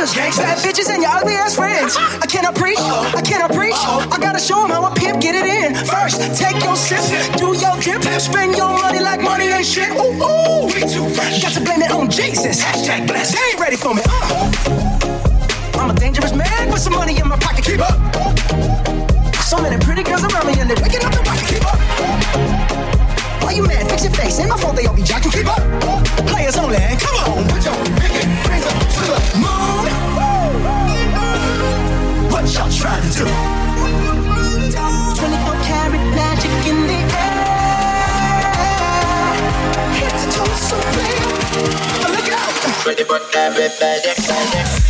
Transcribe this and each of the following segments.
Gangsters, bad bitches, and your ugly ass friends. I cannot preach, I cannot preach. I gotta show 'em how a pimp get it in. First, take your sip, do your drip, spend your money like money ain't shit. Ooh, ooh. We too fresh. Got to blame it on Jesus. Hashtag blessed. They ain't ready for me. Uh. I'm a dangerous man with some money in my pocket. Keep up. So many pretty girls around me, and they're waking up the rocket. Keep up. Why you mad? Fix your face. Ain't my fault they all be jacking. Keep up. Players only. Come on, put your pinky rings up to the moon. What y'all trying to do? 24 karat magic in the air. Head to toe so clear. Look out. Ready for everybody, everybody.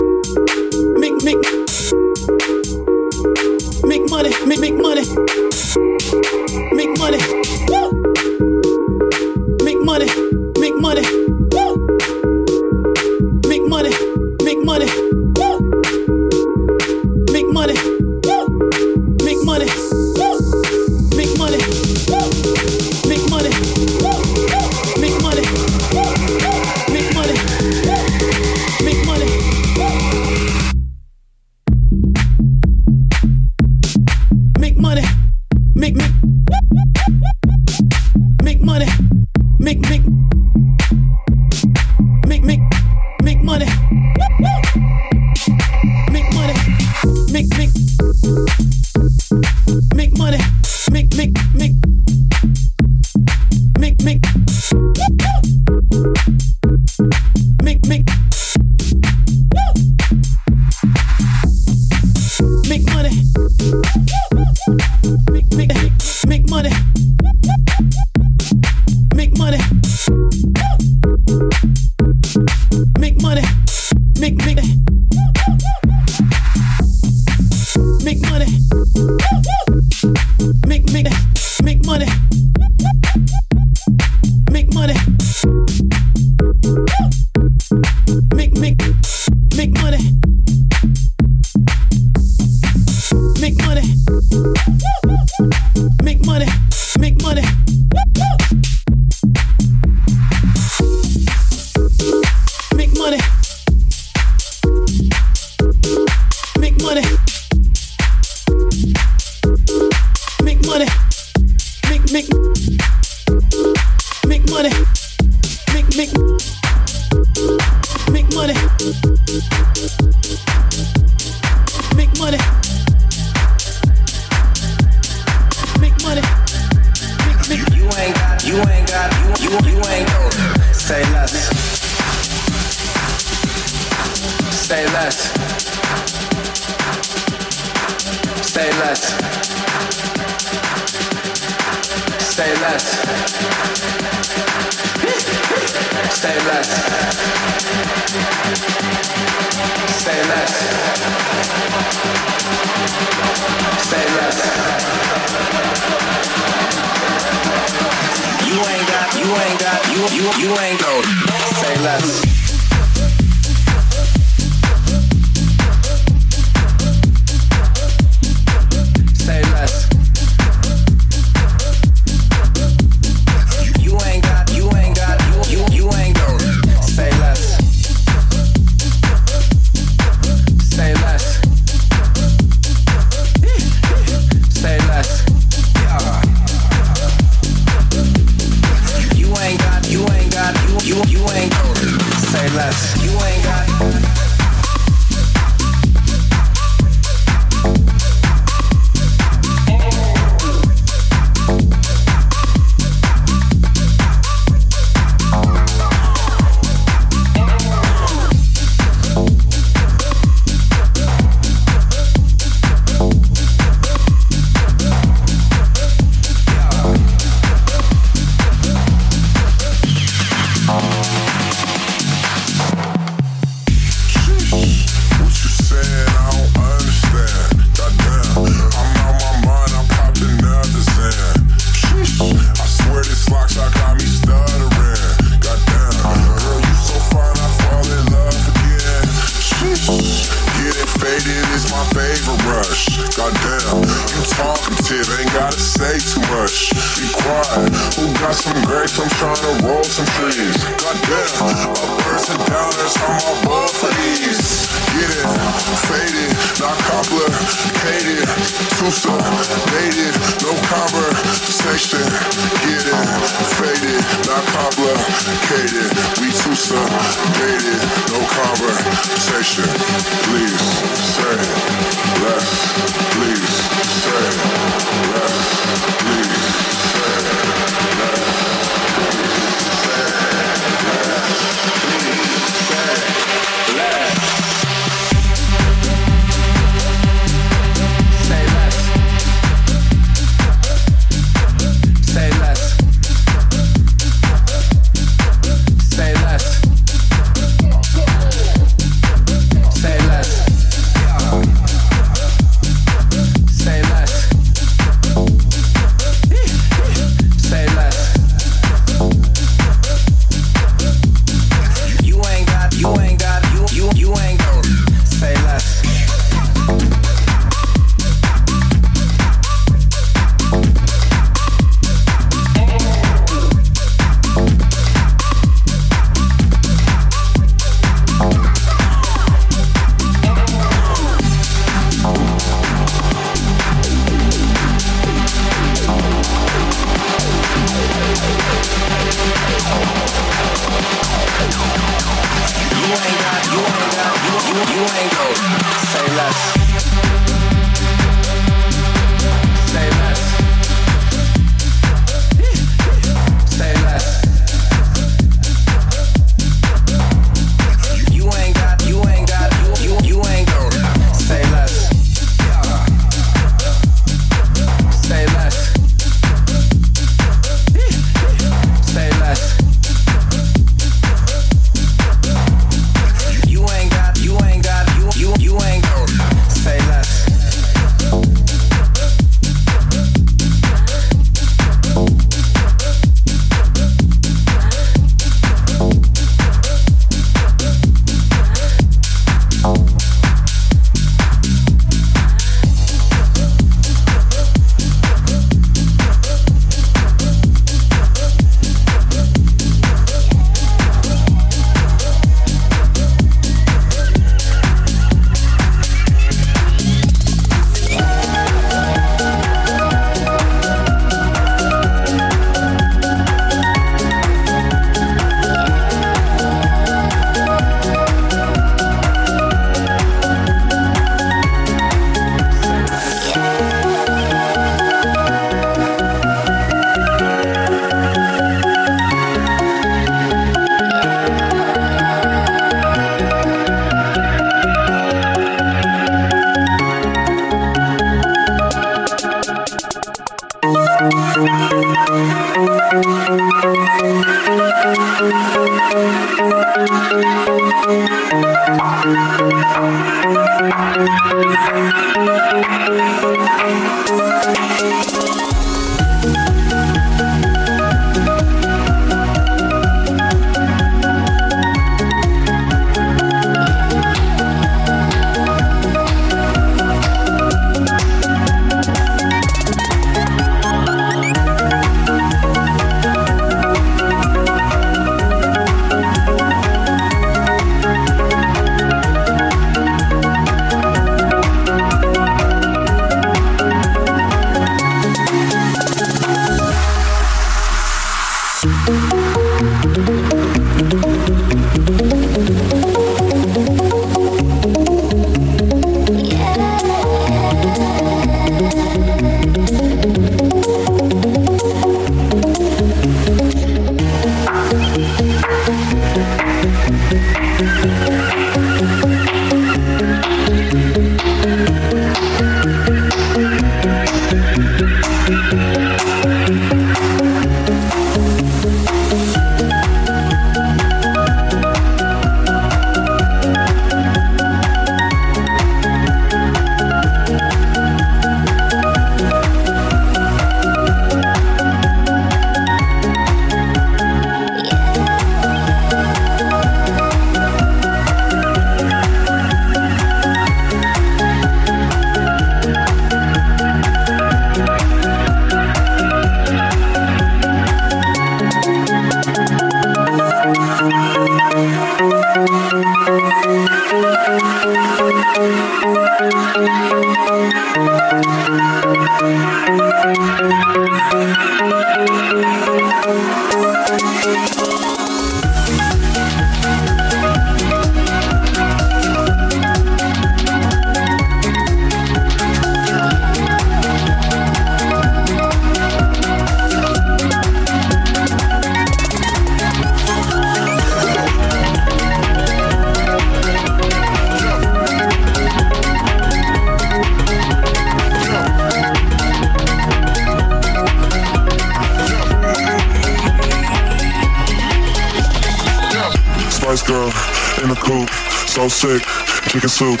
Sick. Chicken soup,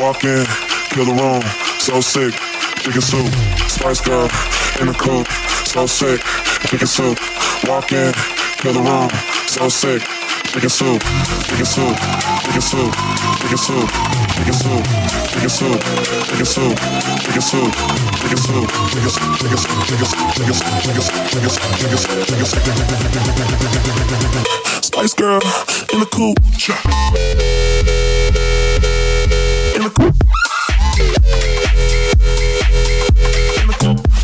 walk in, kill the room, so sick. Chicken soup, Spice girl in the coupe, so sick. Chicken soup, walk in, kill the room, so sick. Chicken soup, chicken soup, chicken soup, chicken soup, chicken soup, chicken soup, chicken soup, chicken soup, chicken soup, chicken soup, chicken soup, chicken soup, chicken soup, chicken soup, chicken soup, chicken soup, chicken soup. Spice girl in the coupe.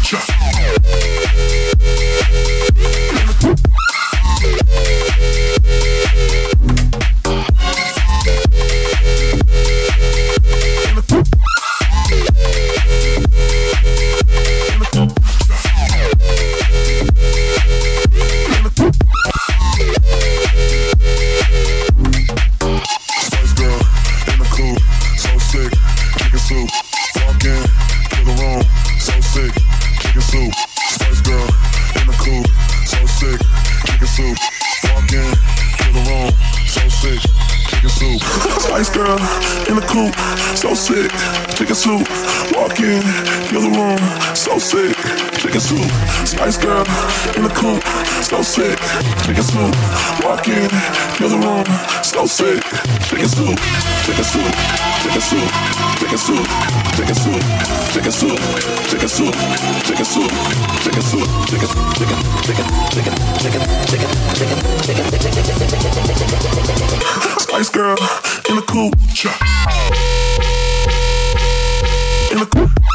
Cha. Sick. Chicken soup, walk in, kill the room, so sick. Chicken soup, Spice girl in the coupe, so sick. Chicken soup, walk in, kill the room, so sick. Chicken soup, chicken soup, chicken soup, chicken soup, chicken soup, chicken soup, chicken soup, chicken soup, chicken soup, chicken, chicken, chicken, chicken, chicken, chicken, chicken, chicken. Spice girl in the coupe, in the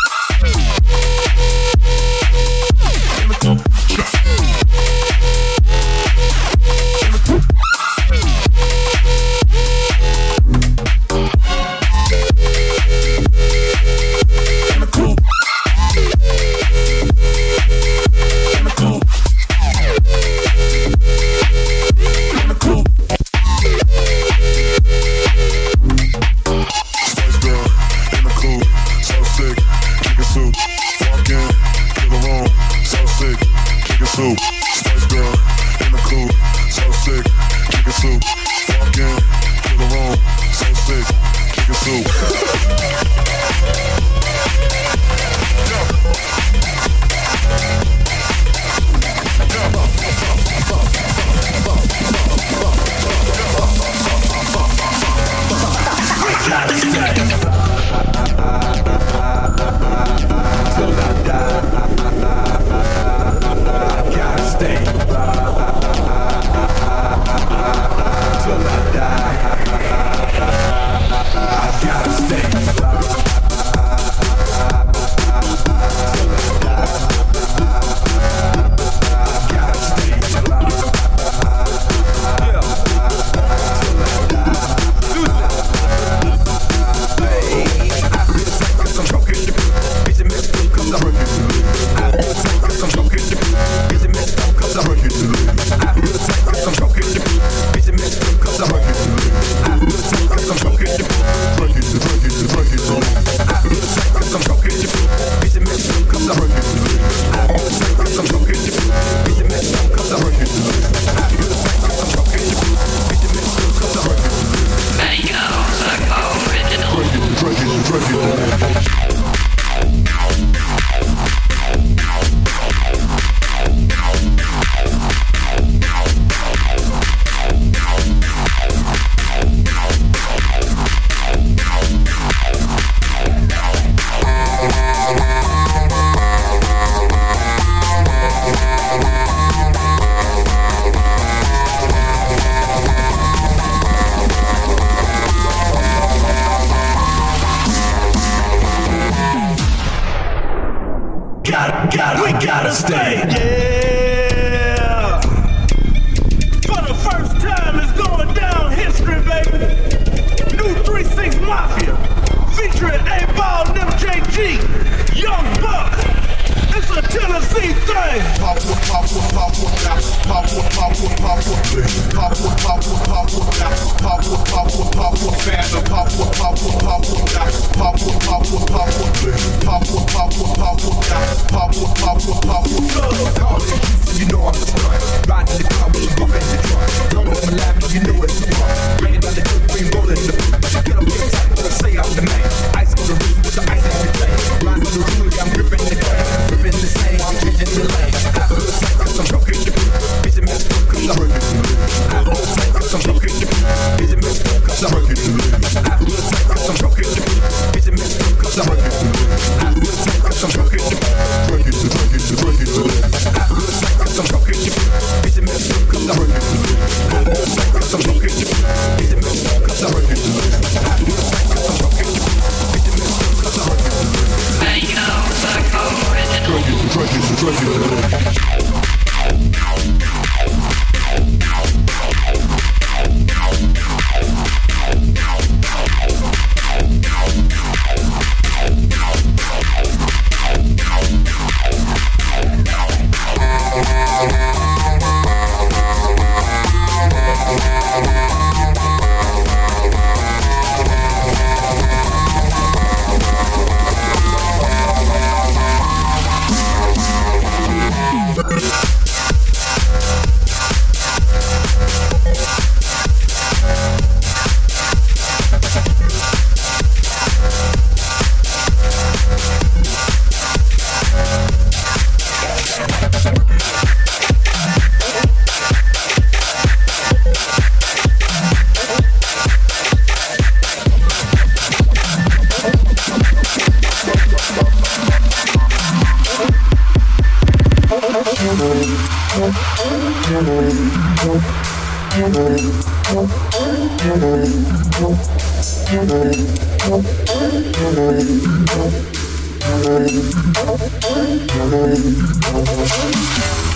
Thank you.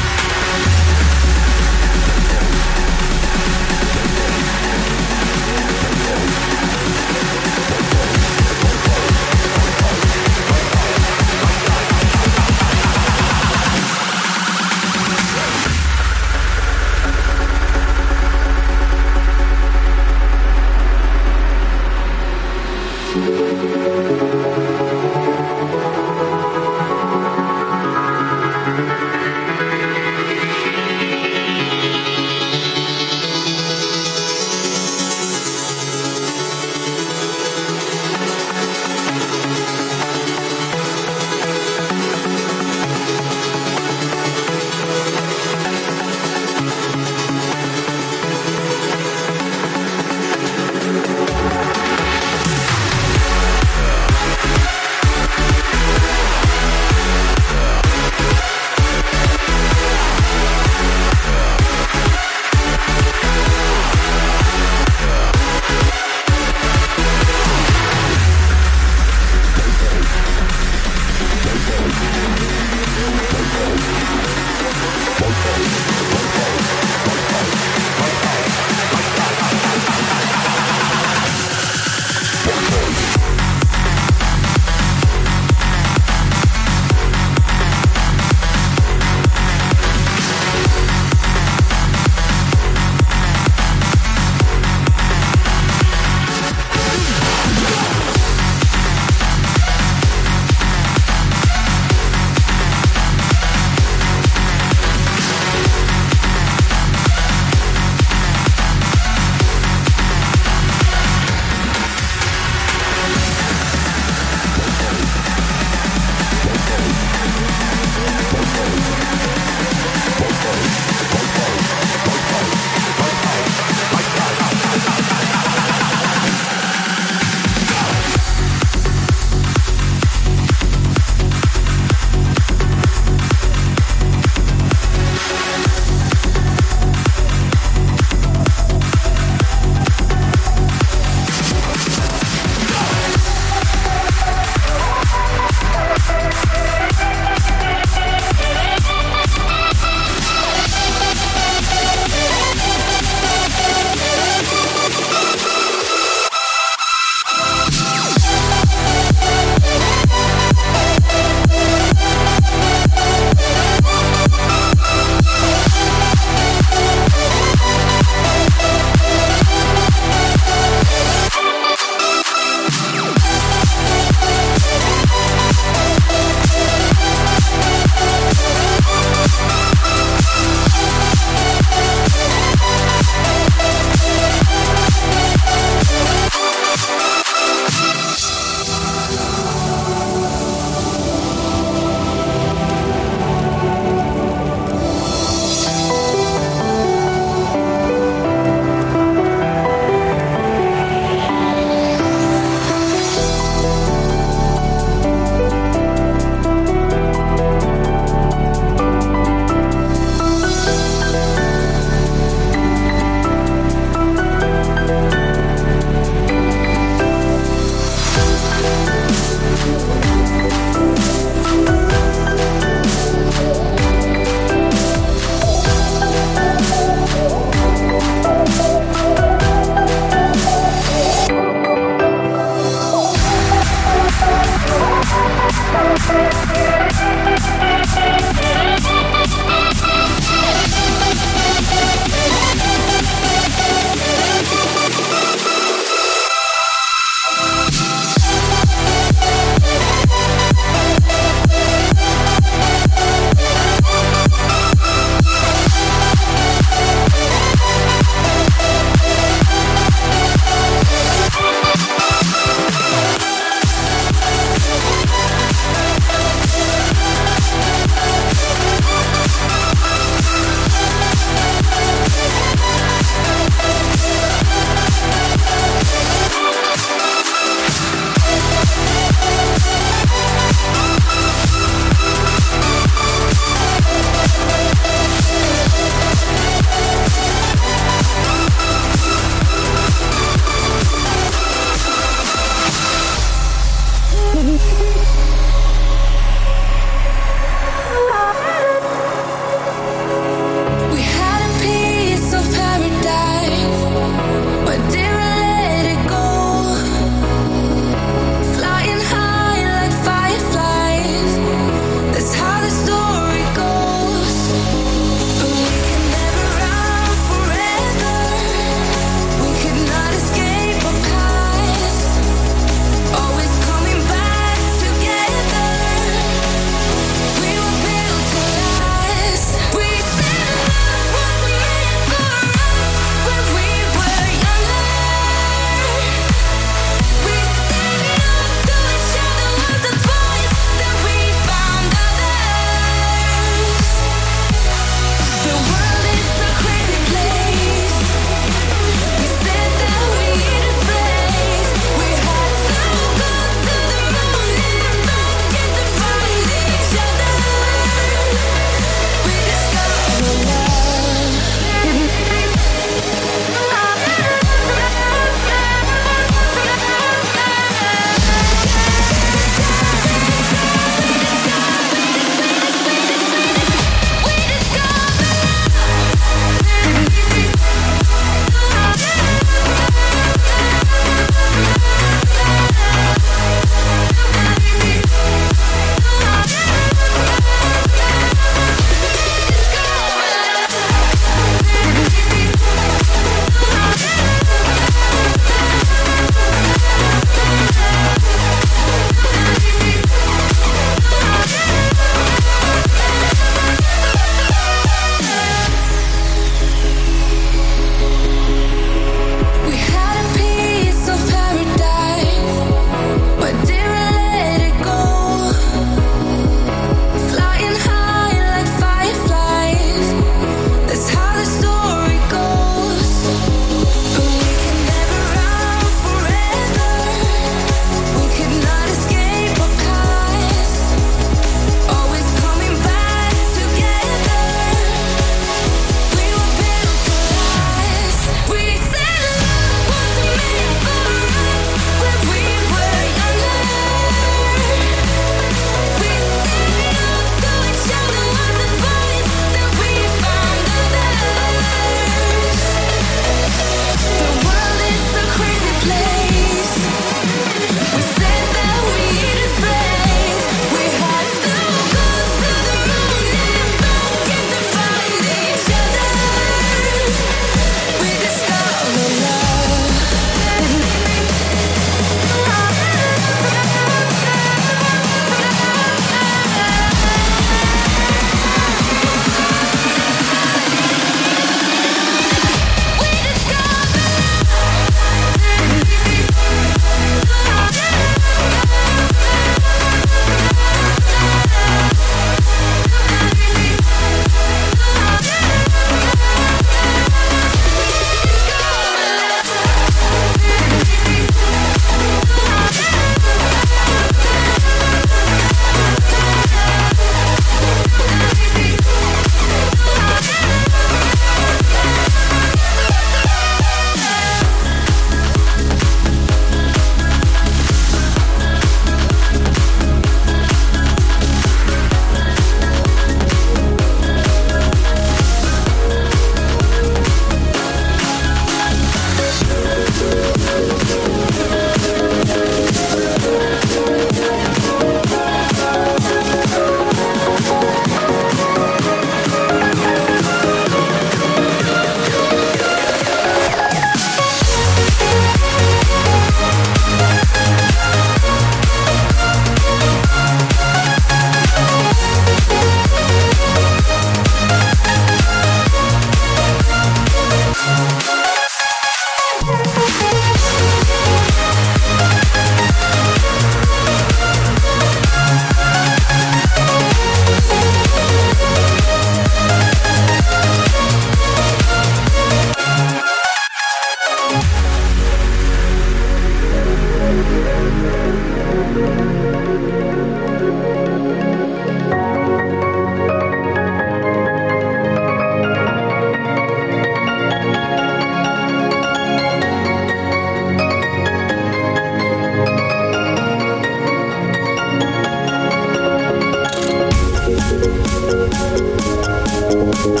Thank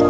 you.